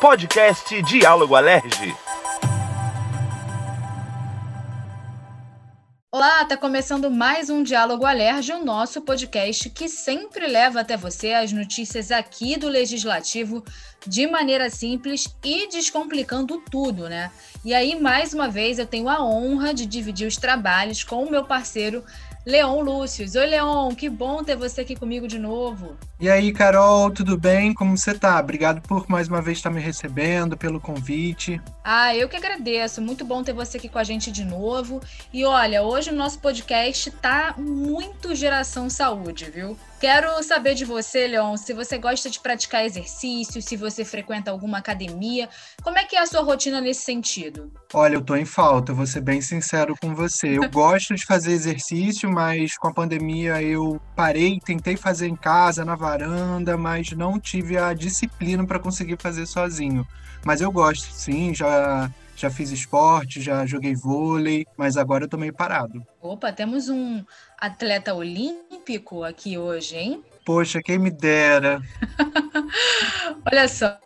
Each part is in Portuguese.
Podcast Diálogo Alerge. Olá, tá começando mais um Diálogo Alerge, o nosso podcast que sempre leva até você as notícias aqui do Legislativo de maneira simples e descomplicando tudo, né? E aí, mais uma vez, eu tenho a honra de dividir os trabalhos com o meu parceiro Leon Lúcius. Oi, Leon, que bom ter você aqui comigo de novo. E aí, Carol, tudo bem? Como você tá? Obrigado por mais uma vez estar me recebendo, pelo convite. Ah, eu que agradeço. Muito bom ter você aqui com a gente de novo. E olha, hoje o nosso podcast tá muito geração saúde, viu? Quero saber de você, Leon, se você gosta de praticar exercício, se você frequenta alguma academia. Como é que é a sua rotina nesse sentido? Olha, eu tô em falta, vou ser bem sincero com você. Eu gosto de fazer exercício, mas com a pandemia eu parei, tentei fazer em casa, na varanda, mas não tive a disciplina para conseguir fazer sozinho. Mas eu gosto, sim, já já fiz esporte, já joguei vôlei, mas agora eu tô meio parado. Opa, temos um atleta olímpico aqui hoje, hein? Poxa, quem me dera. Olha só.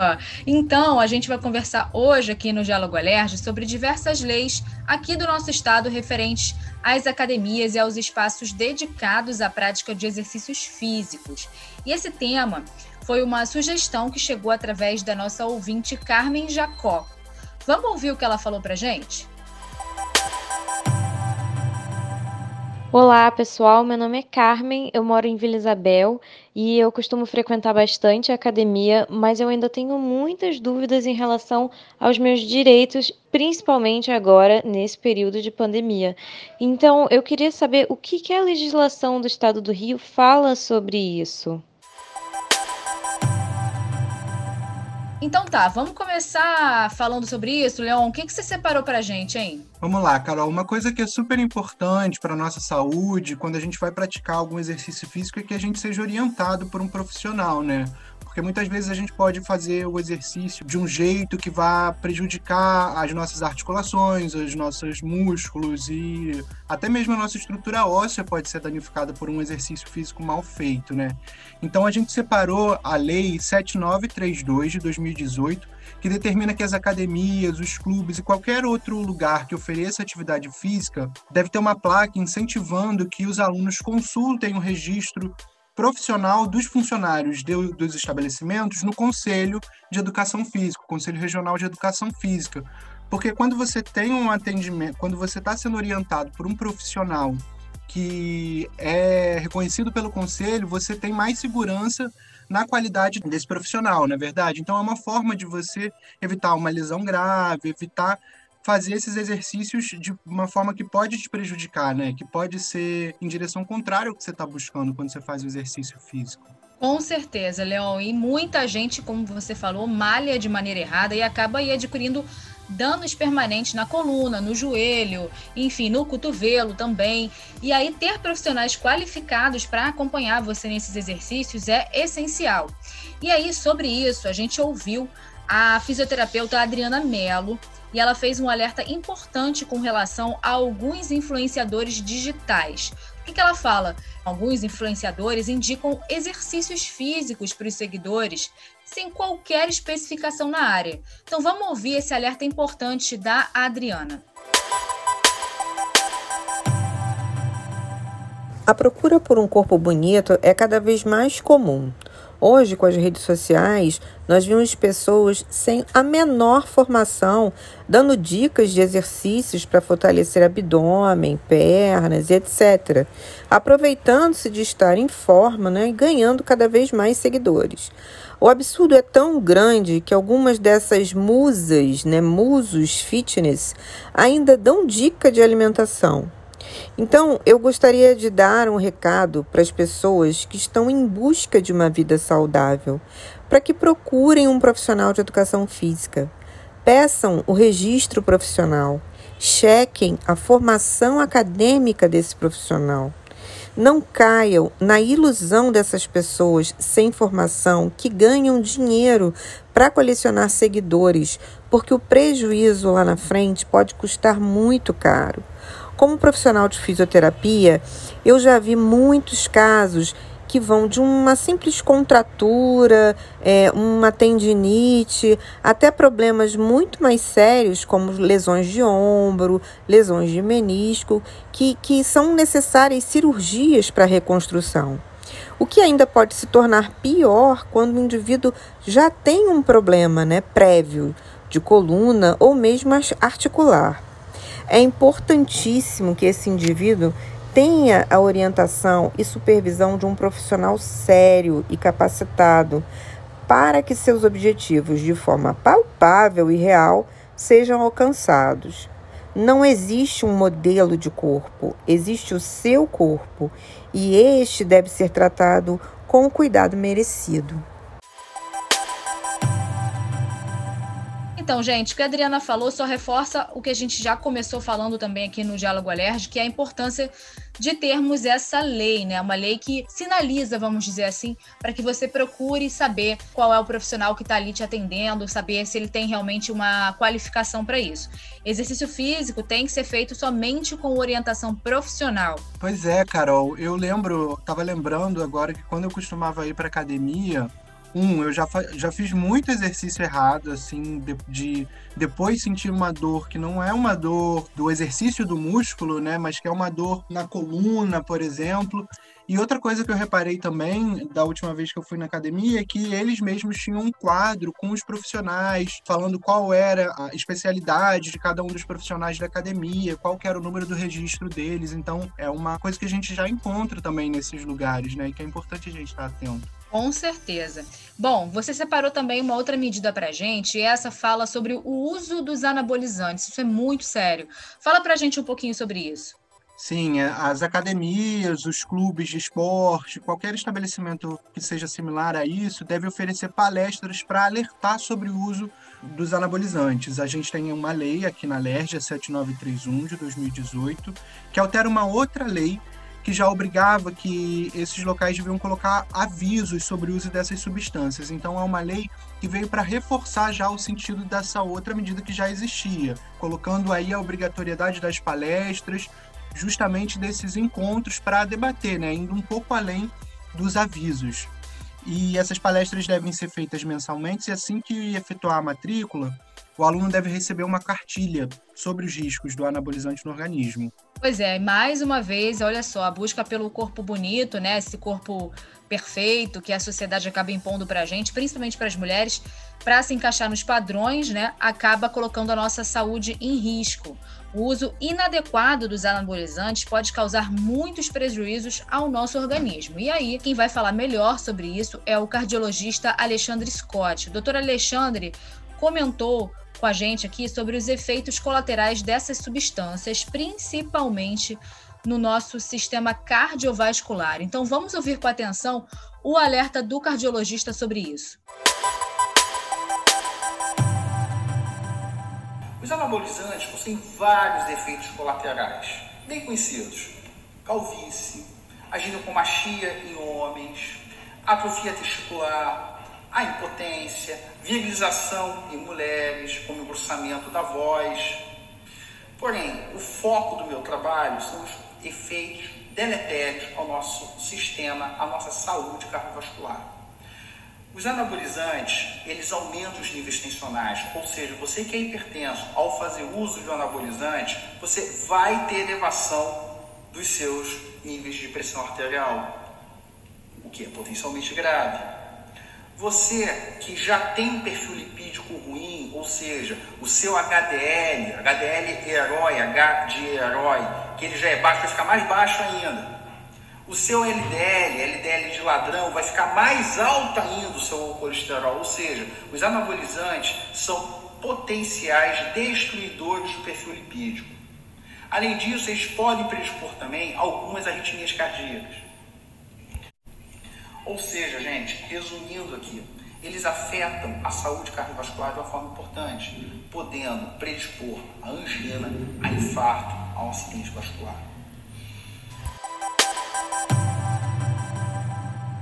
Então, a gente vai conversar hoje aqui no Diálogo Alerj sobre diversas leis aqui do nosso estado referentes às academias e aos espaços dedicados à prática de exercícios físicos. E esse tema foi uma sugestão que chegou através da nossa ouvinte Carmen Jacó. Vamos ouvir o que ela falou pra gente? Olá, pessoal. Meu nome é Carmen, eu moro em Vila Isabel e eu costumo frequentar bastante a academia, mas eu ainda tenho muitas dúvidas em relação aos meus direitos, principalmente agora nesse período de pandemia. Então, eu queria saber o que, que a legislação do Estado do Rio fala sobre isso. Então tá, vamos começar falando sobre isso, Leon. O que, que você separou pra gente, hein? Vamos lá, Carol. Uma coisa que é super importante para nossa saúde, quando a gente vai praticar algum exercício físico, é que a gente seja orientado por um profissional, né? Porque muitas vezes a gente pode fazer o exercício de um jeito que vá prejudicar as nossas articulações, os nossos músculos e até mesmo a nossa estrutura óssea pode ser danificada por um exercício físico mal feito, né? Então a gente separou a lei 7932 de 2018, que determina que as academias, os clubes e qualquer outro lugar que ofereça atividade física deve ter uma placa incentivando que os alunos consultem o registro profissional dos funcionários de, dos estabelecimentos no Conselho de Educação Física, Conselho Regional de Educação Física. Porque quando você tem um atendimento, quando você está sendo orientado por um profissional que é reconhecido pelo conselho, você tem mais segurança na qualidade desse profissional, na é verdade. Então é uma forma de você evitar uma lesão grave, evitar fazer esses exercícios de uma forma que pode te prejudicar, né? Que pode ser em direção contrária ao que você está buscando quando você faz o exercício físico. Com certeza, Leon. E muita gente, como você falou, malha de maneira errada e acaba aí adquirindo danos permanentes na coluna, no joelho, enfim, no cotovelo também. E aí, ter profissionais qualificados para acompanhar você nesses exercícios é essencial. E aí, sobre isso, a gente ouviu a fisioterapeuta Adriana Mello, e ela fez um alerta importante com relação a alguns influenciadores digitais. O que, que ela fala? Alguns influenciadores indicam exercícios físicos para os seguidores sem qualquer especificação na área. Então vamos ouvir esse alerta importante da Adriana. A procura por um corpo bonito é cada vez mais comum. Hoje, com as redes sociais, nós vimos pessoas sem a menor formação dando dicas de exercícios para fortalecer abdômen, pernas e etc., aproveitando-se de estar em forma né, e ganhando cada vez mais seguidores. O absurdo é tão grande que algumas dessas musas, né, musos fitness, ainda dão dica de alimentação. Então, eu gostaria de dar um recado para as pessoas que estão em busca de uma vida saudável, para que procurem um profissional de educação física. Peçam o registro profissional, chequem a formação acadêmica desse profissional. Não caiam na ilusão dessas pessoas sem formação que ganham dinheiro para colecionar seguidores, porque o prejuízo lá na frente pode custar muito caro. Como profissional de fisioterapia, eu já vi muitos casos que vão de uma simples contratura, é, uma tendinite, até problemas muito mais sérios, como lesões de ombro, lesões de menisco, que, que são necessárias cirurgias para reconstrução. O que ainda pode se tornar pior quando o indivíduo já tem um problema né, prévio de coluna ou mesmo articular. É importantíssimo que esse indivíduo tenha a orientação e supervisão de um profissional sério e capacitado para que seus objetivos, de forma palpável e real, sejam alcançados. Não existe um modelo de corpo, existe o seu corpo e este deve ser tratado com o cuidado merecido. Então, gente, o que a Adriana falou só reforça o que a gente já começou falando também aqui no Diálogo Alérgico, que é a importância de termos essa lei, né? Uma lei que sinaliza, vamos dizer assim, para que você procure saber qual é o profissional que está ali te atendendo, saber se ele tem realmente uma qualificação para isso. Exercício físico tem que ser feito somente com orientação profissional. Pois é, Carol. Eu lembro, estava lembrando agora que quando eu costumava ir para academia, um, eu já, já fiz muito exercício errado, assim, de, de, depois sentir uma dor que não é uma dor do exercício do músculo, né, mas que é uma dor na coluna, por exemplo. E outra coisa que eu reparei também da última vez que eu fui na academia é que eles mesmos tinham um quadro com os profissionais, falando qual era a especialidade de cada um dos profissionais da academia, qual era o número do registro deles. Então, é uma coisa que a gente já encontra também nesses lugares, né? E que é importante a gente estar atento. Com certeza. Bom, você separou também uma outra medida para gente, e essa fala sobre o uso dos anabolizantes. Isso é muito sério. Fala para gente um pouquinho sobre isso. Sim, é, as academias, os clubes de esporte, qualquer estabelecimento que seja similar a isso, deve oferecer palestras para alertar sobre o uso dos anabolizantes. A gente tem uma lei aqui na LERJ, 7931 de 2018, que altera uma outra lei que já obrigava que esses locais deviam colocar avisos sobre o uso dessas substâncias. Então é uma lei que veio para reforçar já o sentido dessa outra medida que já existia, colocando aí a obrigatoriedade das palestras, justamente desses encontros para debater, né, indo um pouco além dos avisos. E essas palestras devem ser feitas mensalmente e assim que efetuar a matrícula, o aluno deve receber uma cartilha sobre os riscos do anabolizante no organismo. Pois é, mais uma vez, olha só, a busca pelo corpo bonito, né? Esse corpo perfeito que a sociedade acaba impondo para a gente, principalmente para as mulheres, para se encaixar nos padrões, né? Acaba colocando a nossa saúde em risco. O uso inadequado dos anabolizantes pode causar muitos prejuízos ao nosso organismo. E aí, quem vai falar melhor sobre isso é o cardiologista Alexandre Scott. Doutor Alexandre comentou com a gente aqui sobre os efeitos colaterais dessas substâncias, principalmente no nosso sistema cardiovascular. Então vamos ouvir com atenção o alerta do cardiologista sobre isso. Os anabolizantes possuem vários efeitos colaterais, bem conhecidos: calvície, a ginecomastia em homens, atrofia testicular, a impotência, virilização em mulheres, como engrossamento da voz. Porém, o foco do meu trabalho são os efeitos deletérios ao nosso sistema, à nossa saúde cardiovascular. Os anabolizantes, eles aumentam os níveis tensionais, ou seja, você que é hipertenso, ao fazer uso de um anabolizante, você vai ter elevação dos seus níveis de pressão arterial, o que é potencialmente grave. Você que já tem perfil lipídico ruim, ou seja, o seu HDL, HDL herói, H de herói, que ele já é baixo, vai ficar mais baixo ainda. O seu LDL, LDL de ladrão, vai ficar mais alto ainda o seu colesterol. Ou seja, os anabolizantes são potenciais destruidores do perfil lipídico. Além disso, eles podem predispor também algumas arritmias cardíacas. Ou seja, gente, resumindo aqui, eles afetam a saúde cardiovascular de uma forma importante, podendo predispor a angina, a infarto, a um acidente vascular.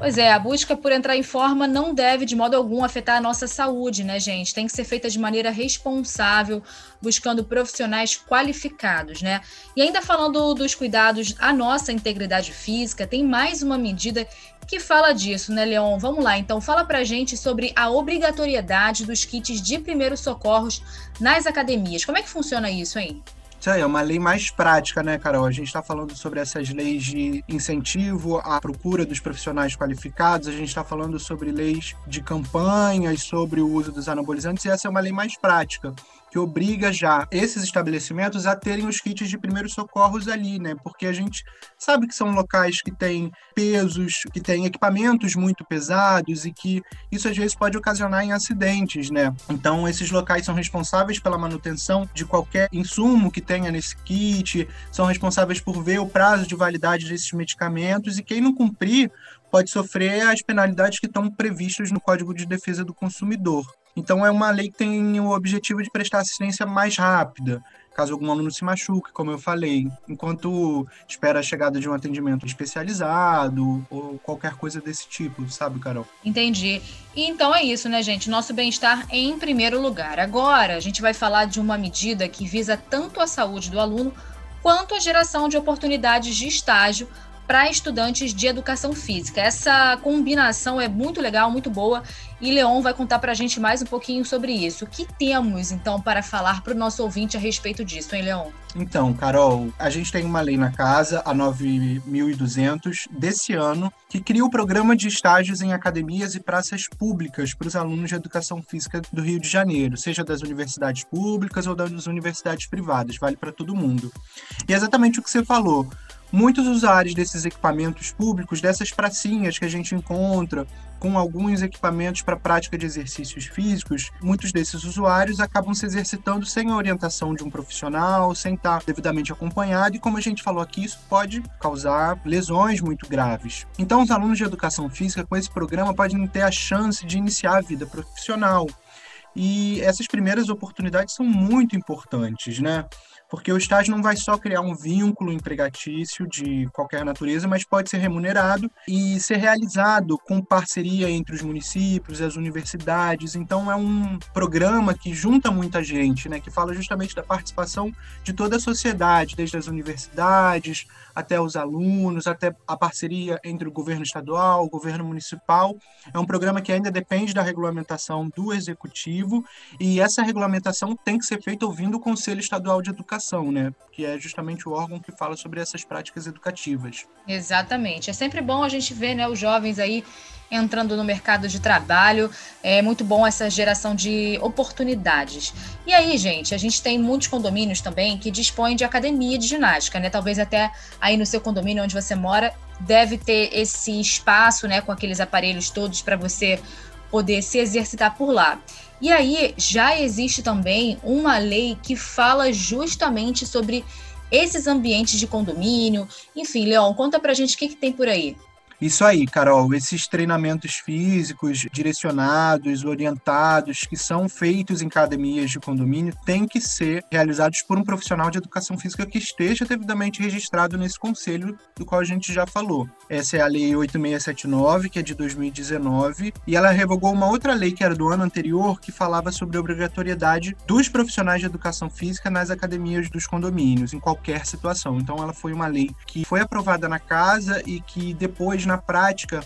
Pois é, a busca por entrar em forma não deve de modo algum afetar a nossa saúde, né, gente? Tem que ser feita de maneira responsável, buscando profissionais qualificados, né? E ainda falando dos cuidados à nossa integridade física, tem mais uma medida que fala disso, né, Leon? Vamos lá, então, fala pra gente sobre a obrigatoriedade dos kits de primeiros socorros nas academias. Como é que funciona isso, hein? Aí, é uma lei mais prática, né, Carol? A gente está falando sobre essas leis de incentivo à procura dos profissionais qualificados, a gente está falando sobre leis de campanhas, sobre o uso dos anabolizantes, e essa é uma lei mais prática que obriga já esses estabelecimentos a terem os kits de primeiros socorros ali, né? Porque a gente sabe que são locais que têm pesos, que têm equipamentos muito pesados e que isso às vezes pode ocasionar em acidentes, né? Então, esses locais são responsáveis pela manutenção de qualquer insumo que tenha nesse kit, são responsáveis por ver o prazo de validade desses medicamentos e quem não cumprir pode sofrer as penalidades que estão previstas no Código de Defesa do Consumidor. Então, é uma lei que tem o objetivo de prestar assistência mais rápida, caso algum aluno se machuque, como eu falei, enquanto espera a chegada de um atendimento especializado ou qualquer coisa desse tipo, sabe, Carol? Entendi. Então é isso, né, gente? Nosso bem-estar em primeiro lugar. Agora, a gente vai falar de uma medida que visa tanto a saúde do aluno quanto a geração de oportunidades de estágio para estudantes de educação física. Essa combinação é muito legal, muito boa, e Leon vai contar para a gente mais um pouquinho sobre isso. O que temos, então, para falar para o nosso ouvinte a respeito disso, hein, Leon? Então, Carol, a gente tem uma lei na casa, a 9.200, desse ano, que cria o programa de estágios em academias e praças públicas para os alunos de educação física do Rio de Janeiro, seja das universidades públicas ou das universidades privadas, vale para todo mundo. E é exatamente o que você falou muitos usuários desses equipamentos públicos, dessas pracinhas que a gente encontra, com alguns equipamentos para prática de exercícios físicos, muitos desses usuários acabam se exercitando sem a orientação de um profissional, sem estar devidamente acompanhado, e como a gente falou aqui, isso pode causar lesões muito graves. Então, os alunos de educação física com esse programa podem ter a chance de iniciar a vida profissional. E essas primeiras oportunidades são muito importantes, né? Porque o estágio não vai só criar um vínculo empregatício de qualquer natureza, mas pode ser remunerado e ser realizado com parceria entre os municípios as universidades. Então é um programa que junta muita gente, né, que fala justamente da participação de toda a sociedade, desde as universidades até os alunos, até a parceria entre o governo estadual, o governo municipal. É um programa que ainda depende da regulamentação do executivo e essa regulamentação tem que ser feita ouvindo o Conselho Estadual de Educação educação, né? Que é justamente o órgão que fala sobre essas práticas educativas. Exatamente. É sempre bom a gente ver, né, os jovens aí entrando no mercado de trabalho. É muito bom essa geração de oportunidades. E aí, gente, a gente tem muitos condomínios também que dispõem de academia de ginástica, né? Talvez até aí no seu condomínio onde você mora deve ter esse espaço, né, com aqueles aparelhos todos para você poder se exercitar por lá. E aí já existe também uma lei que fala justamente sobre esses ambientes de condomínio. Enfim, Leon, conta pra gente o que, que tem por aí. Isso aí, Carol, esses treinamentos físicos direcionados, orientados, que são feitos em academias de condomínio, têm que ser realizados por um profissional de educação física que esteja devidamente registrado nesse conselho do qual a gente já falou. Essa é a Lei 8679, que é de 2019, e ela revogou uma outra lei que era do ano anterior, que falava sobre a obrigatoriedade dos profissionais de educação física nas academias dos condomínios, em qualquer situação. Então, ela foi uma lei que foi aprovada na casa e que depois na prática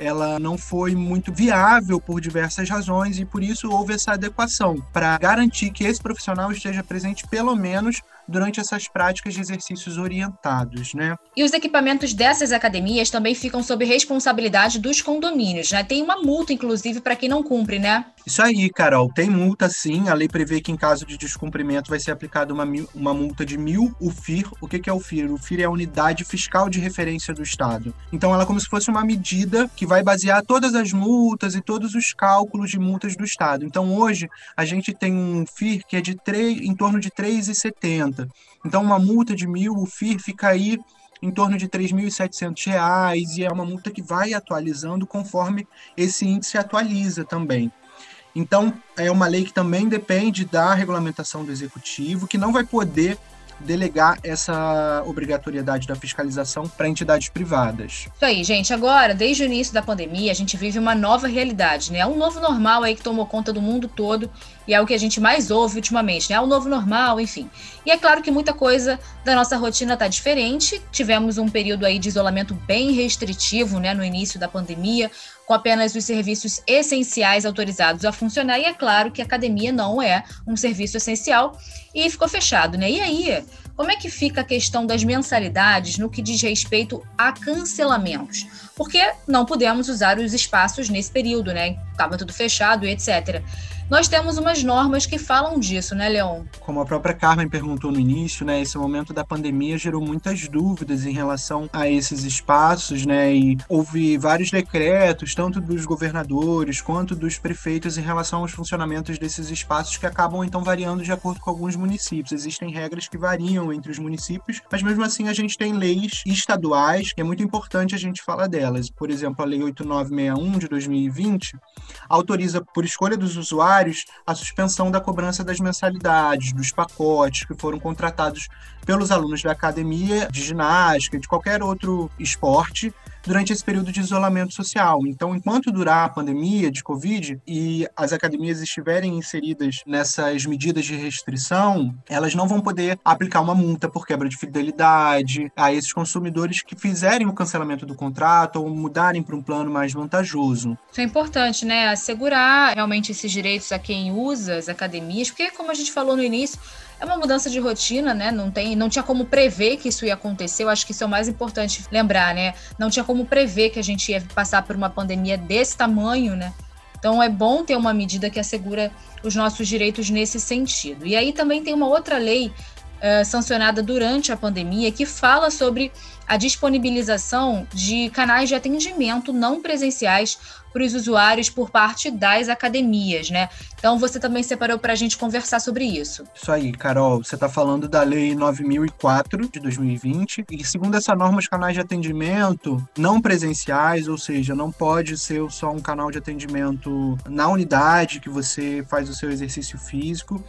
ela não foi muito viável por diversas razões e por isso houve essa adequação. Para garantir que esse profissional esteja presente pelo menos durante essas práticas de exercícios orientados, né? E os equipamentos dessas academias também ficam sob responsabilidade dos condomínios, né? Tem uma multa, inclusive, para quem não cumpre, né? Isso aí, Carol. Tem multa, sim. A lei prevê que, em caso de descumprimento, vai ser aplicada uma, uma multa de mil UFIR. O que, que é o FIR? O FIR é a unidade fiscal de referência do Estado. Então, ela é como se fosse uma medida que vai basear todas as multas e todos os cálculos de multas do Estado. Então, hoje, a gente tem um FIR que é de 3, em torno de 3,70. Então, uma multa de mil, o FIR fica aí em torno de R$ 3.700 e é uma multa que vai atualizando conforme esse índice atualiza também. Então, é uma lei que também depende da regulamentação do executivo, que não vai poder delegar essa obrigatoriedade da fiscalização para entidades privadas. Isso aí, gente. Agora, desde o início da pandemia, a gente vive uma nova realidade, né? Um novo normal aí que tomou conta do mundo todo e é o que a gente mais ouve ultimamente, né? É o novo normal, enfim. E é claro que muita coisa da nossa rotina está diferente. Tivemos um período aí de isolamento bem restritivo, né, no início da pandemia, com apenas os serviços essenciais autorizados a funcionar. E é claro que a academia não é um serviço essencial e ficou fechado, né? E aí, como é que fica a questão das mensalidades no que diz respeito a cancelamentos? Porque não pudemos usar os espaços nesse período, né? Estava tudo fechado e etc nós temos umas normas que falam disso, né, Leon? Como a própria Carmen perguntou no início, né, esse momento da pandemia gerou muitas dúvidas em relação a esses espaços, né, e houve vários decretos, tanto dos governadores quanto dos prefeitos, em relação aos funcionamentos desses espaços que acabam então variando de acordo com alguns municípios. Existem regras que variam entre os municípios, mas mesmo assim a gente tem leis estaduais, que é muito importante a gente falar delas. Por exemplo, a Lei 8961 de 2020 autoriza, por escolha dos usuários, a suspensão da cobrança das mensalidades, dos pacotes que foram contratados pelos alunos da academia de ginástica, de qualquer outro esporte, durante esse período de isolamento social. Então, enquanto durar a pandemia de Covid e as academias estiverem inseridas nessas medidas de restrição, elas não vão poder aplicar uma multa por quebra de fidelidade a esses consumidores que fizerem o cancelamento do contrato ou mudarem para um plano mais vantajoso. Isso é importante, né? Assegurar realmente esses direitos a quem usa as academias, porque, como a gente falou no início, é uma mudança de rotina, né? Não tem, não tinha como prever que isso ia acontecer. Eu acho que isso é o mais importante lembrar, né? Não tinha como prever que a gente ia passar por uma pandemia desse tamanho, né? Então é bom ter uma medida que assegura os nossos direitos nesse sentido. E aí também tem uma outra lei uh, sancionada durante a pandemia que fala sobre a disponibilização de canais de atendimento não presenciais para os usuários por parte das academias, né? Então você também separou para a gente conversar sobre isso. Isso aí, Carol. Você está falando da Lei 9004 de 2020 e segundo essa norma, os canais de atendimento não presenciais, ou seja, não pode ser só um canal de atendimento na unidade que você faz o seu exercício físico.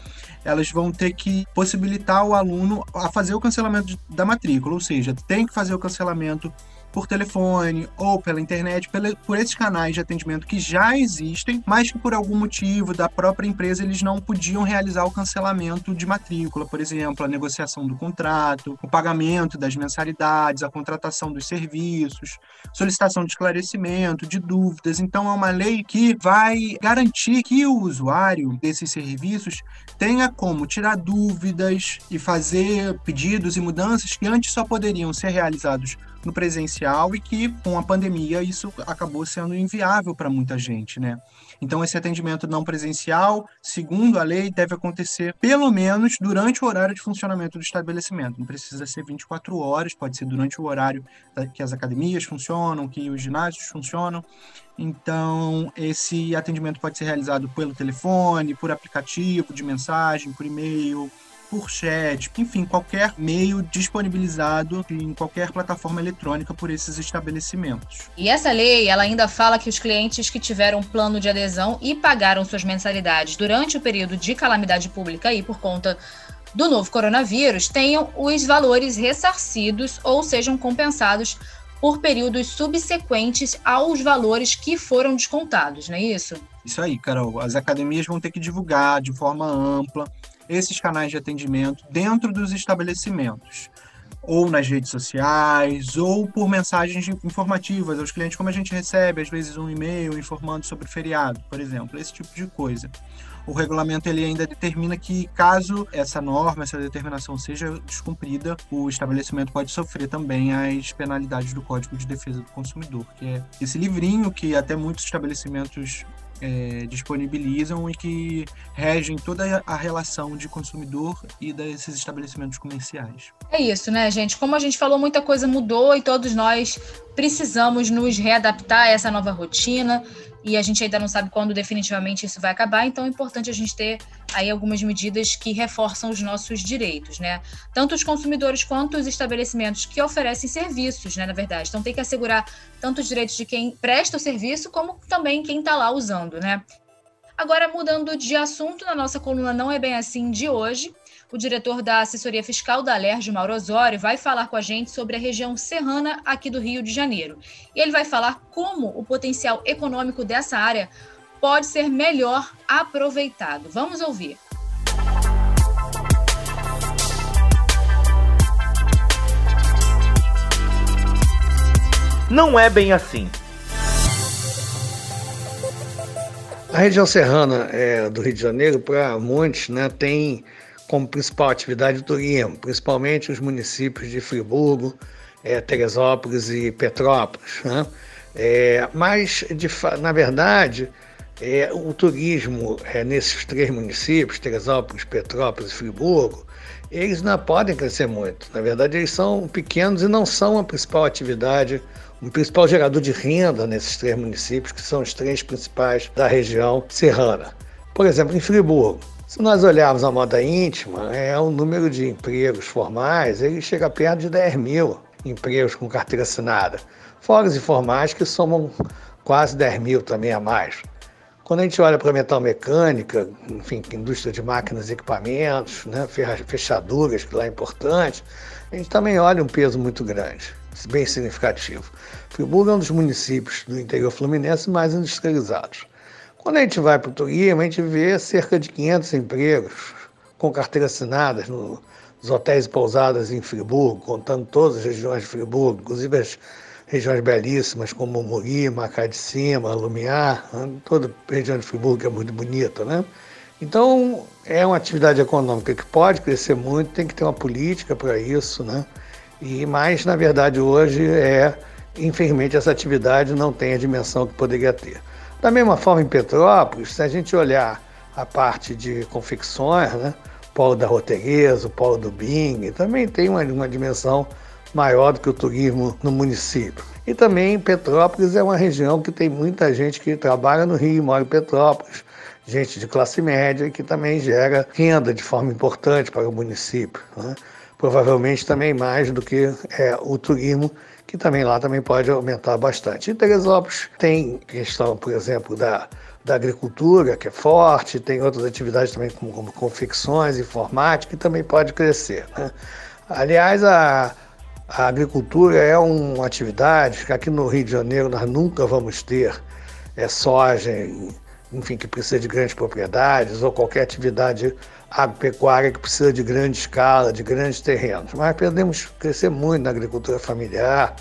Elas vão ter que possibilitar o aluno a fazer o cancelamento da matrícula, ou seja, tem que fazer o cancelamento por telefone ou pela internet, por esses canais de atendimento que já existem, mas que por algum motivo da própria empresa eles não podiam realizar o cancelamento de matrícula, por exemplo, a negociação do contrato, o pagamento das mensalidades, a contratação dos serviços, solicitação de esclarecimento, de dúvidas. Então é uma lei que vai garantir que o usuário desses serviços tenha como tirar dúvidas e fazer pedidos e mudanças que antes só poderiam ser realizados no presencial e que com a pandemia isso acabou sendo inviável para muita gente, né? Então esse atendimento não presencial, segundo a lei, deve acontecer pelo menos durante o horário de funcionamento do estabelecimento. Não precisa ser 24 horas, pode ser durante o horário que as academias funcionam, que os ginásios funcionam. Então, esse atendimento pode ser realizado pelo telefone, por aplicativo de mensagem, por e-mail, por chat, enfim, qualquer meio disponibilizado em qualquer plataforma eletrônica por esses estabelecimentos. E essa lei, ela ainda fala que os clientes que tiveram plano de adesão e pagaram suas mensalidades durante o período de calamidade pública e por conta do novo coronavírus tenham os valores ressarcidos ou sejam compensados por períodos subsequentes aos valores que foram descontados, não é isso? Isso aí, Carol. As academias vão ter que divulgar de forma ampla esses canais de atendimento dentro dos estabelecimentos, ou nas redes sociais, ou por mensagens informativas aos clientes, como a gente recebe às vezes um e-mail informando sobre feriado, por exemplo, esse tipo de coisa. O regulamento ele ainda determina que caso essa norma, essa determinação seja descumprida, o estabelecimento pode sofrer também as penalidades do Código de Defesa do Consumidor, que é esse livrinho que até muitos estabelecimentos é, disponibilizam e que regem toda a relação de consumidor e desses estabelecimentos comerciais. É isso, né, gente? Como a gente falou, muita coisa mudou e todos nós precisamos nos readaptar a essa nova rotina e a gente ainda não sabe quando definitivamente isso vai acabar, então é importante a gente ter aí algumas medidas que reforçam os nossos direitos, né? Tanto os consumidores quanto os estabelecimentos que oferecem serviços, né, na verdade. Então tem que assegurar tanto os direitos de quem presta o serviço, como também quem está lá usando, né? Agora, mudando de assunto, na nossa coluna Não é Bem Assim de hoje, o diretor da assessoria fiscal da Alerj, Mauro Osório, vai falar com a gente sobre a região serrana aqui do Rio de Janeiro. E ele vai falar como o potencial econômico dessa área pode ser melhor aproveitado. Vamos ouvir. Não é bem assim. A região serrana é, do Rio de Janeiro, para muitos, né, tem como principal atividade o turismo, principalmente os municípios de Friburgo, é, Teresópolis e Petrópolis. Né? É, mas, de, na verdade, é, o turismo é, nesses três municípios, Teresópolis, Petrópolis e Friburgo, eles não podem crescer muito. Na verdade, eles são pequenos e não são a principal atividade, o principal gerador de renda nesses três municípios, que são os três principais da região serrana. Por exemplo, em Friburgo, se nós olharmos a moda íntima, é o número de empregos formais, ele chega perto de 10 mil empregos com carteira assinada. Fora os informais que somam quase 10 mil também a mais. Quando a gente olha para a metal mecânica, enfim, indústria de máquinas e equipamentos, né, fechaduras, que lá é importante, a gente também olha um peso muito grande, bem significativo. Friburgo é um dos municípios do interior fluminense mais industrializados. Quando a gente vai para o turismo, a gente vê cerca de 500 empregos com carteira assinadas nos hotéis e pousadas em Friburgo, contando todas as regiões de Friburgo, inclusive as regiões belíssimas como Muri, Macá de Cima, Lumiar, toda a região de Friburgo que é muito bonita, né? Então, é uma atividade econômica que pode crescer muito, tem que ter uma política para isso, né? E mais, na verdade, hoje é, infelizmente, essa atividade não tem a dimensão que poderia ter. Da mesma forma, em Petrópolis, se a gente olhar a parte de confecções, né? o polo da Roteguesa, o polo do Bing, também tem uma, uma dimensão maior do que o turismo no município. E também Petrópolis é uma região que tem muita gente que trabalha no Rio, mora em Petrópolis, gente de classe média que também gera renda de forma importante para o município. Né? Provavelmente também mais do que é, o turismo que também lá também pode aumentar bastante. Em Teresópolis tem questão, por exemplo, da, da agricultura, que é forte, tem outras atividades também como, como confecções, informática, que também pode crescer. Né? Aliás, a, a agricultura é uma atividade que aqui no Rio de Janeiro nós nunca vamos ter é, soja, enfim, que precisa de grandes propriedades, ou qualquer atividade agropecuária que precisa de grande escala, de grandes terrenos. Mas podemos crescer muito na agricultura familiar,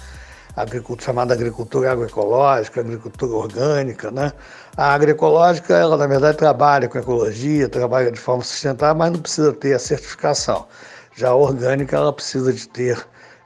agricultura, chamada agricultura agroecológica, agricultura orgânica. Né? A agroecológica, ela na verdade trabalha com ecologia, trabalha de forma sustentável, mas não precisa ter a certificação. Já a orgânica, ela precisa de ter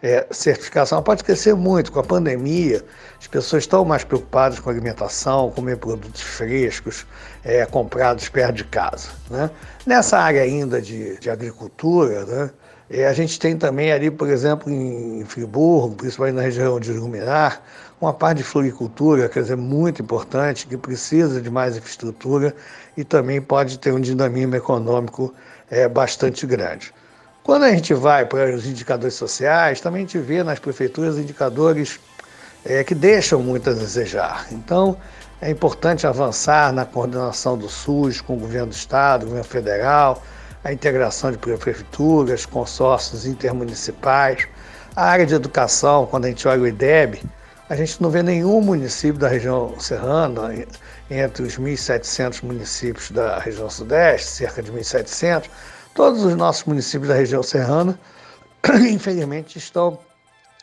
é, certificação pode crescer muito com a pandemia. As pessoas estão mais preocupadas com alimentação, comer produtos frescos, é, comprados perto de casa. Né? Nessa área ainda de, de agricultura, né, é, a gente tem também ali, por exemplo, em Friburgo, principalmente na região de Luminar, uma parte de floricultura, quer dizer, muito importante, que precisa de mais infraestrutura e também pode ter um dinamismo econômico é, bastante grande. Quando a gente vai para os indicadores sociais, também a gente vê nas prefeituras indicadores é, que deixam muito a desejar. Então, é importante avançar na coordenação do SUS com o governo do Estado, governo federal, a integração de prefeituras, consórcios intermunicipais. A área de educação, quando a gente olha o IDEB, a gente não vê nenhum município da região serrana, entre os 1.700 municípios da região sudeste, cerca de 1.700, Todos os nossos municípios da região serrana, infelizmente, estão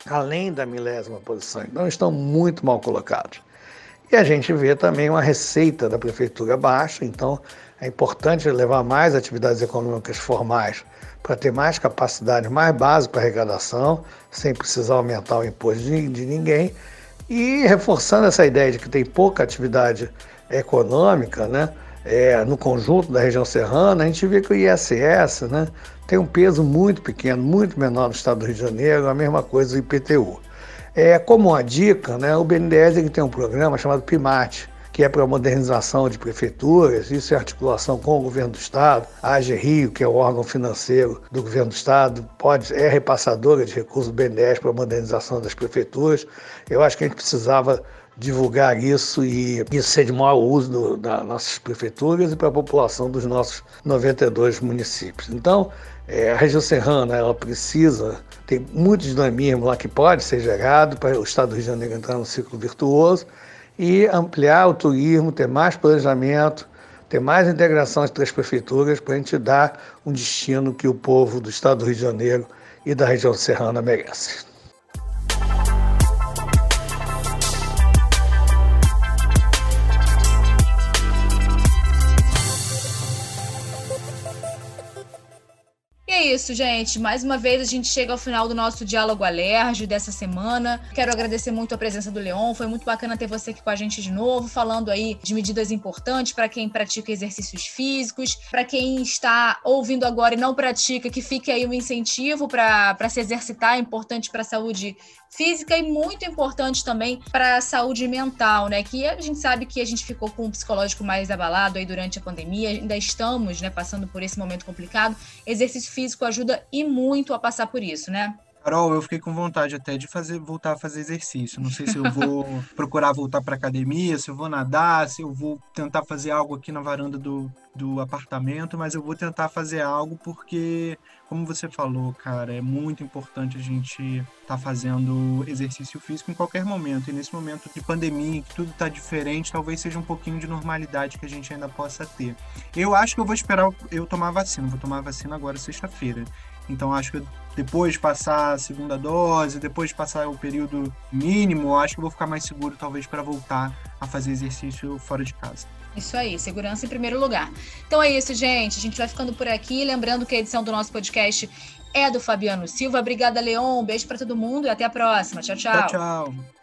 além da milésima posição, então estão muito mal colocados. E a gente vê também uma receita da prefeitura baixa, então é importante levar mais atividades econômicas formais para ter mais capacidade, mais base para arrecadação, sem precisar aumentar o imposto de, de ninguém. E reforçando essa ideia de que tem pouca atividade econômica, né? É, no conjunto da região serrana, a gente vê que o ISS né, tem um peso muito pequeno, muito menor no estado do Rio de Janeiro, a mesma coisa o IPTU. É, como uma dica, né, o BNDES ele tem um programa chamado PIMAT, que é para a modernização de prefeituras, isso é articulação com o governo do Estado. A AG Rio, que é o órgão financeiro do governo do Estado, pode, é repassadora de recursos do BNDES para a modernização das prefeituras. Eu acho que a gente precisava divulgar isso e isso ser de maior uso do, das nossas prefeituras e para a população dos nossos 92 municípios. Então, é, a região serrana ela precisa, tem muito dinamismo lá que pode ser gerado para o Estado do Rio de Janeiro entrar no ciclo virtuoso e ampliar o turismo, ter mais planejamento, ter mais integração entre as prefeituras para a gente dar um destino que o povo do Estado do Rio de Janeiro e da região serrana merece. Isso, gente. Mais uma vez a gente chega ao final do nosso diálogo alérgico dessa semana. Quero agradecer muito a presença do Leon. Foi muito bacana ter você aqui com a gente de novo, falando aí de medidas importantes para quem pratica exercícios físicos, para quem está ouvindo agora e não pratica, que fique aí um incentivo para se exercitar, é importante para a saúde física e muito importante também para a saúde mental, né? Que a gente sabe que a gente ficou com o psicológico mais abalado aí durante a pandemia, ainda estamos, né, passando por esse momento complicado. Exercício físico ajuda e muito a passar por isso, né? Carol, eu fiquei com vontade até de fazer, voltar a fazer exercício. Não sei se eu vou procurar voltar para academia, se eu vou nadar, se eu vou tentar fazer algo aqui na varanda do, do apartamento, mas eu vou tentar fazer algo porque, como você falou, cara, é muito importante a gente estar tá fazendo exercício físico em qualquer momento. E nesse momento de pandemia, que tudo está diferente, talvez seja um pouquinho de normalidade que a gente ainda possa ter. Eu acho que eu vou esperar eu tomar a vacina. Vou tomar a vacina agora sexta-feira. Então acho que depois de passar a segunda dose, depois de passar o período mínimo, acho que eu vou ficar mais seguro talvez para voltar a fazer exercício fora de casa. Isso aí, segurança em primeiro lugar. Então é isso, gente. A gente vai ficando por aqui. Lembrando que a edição do nosso podcast é do Fabiano Silva. Obrigada, Leon. Um beijo para todo mundo e até a próxima. Tchau, tchau. Tchau, tchau.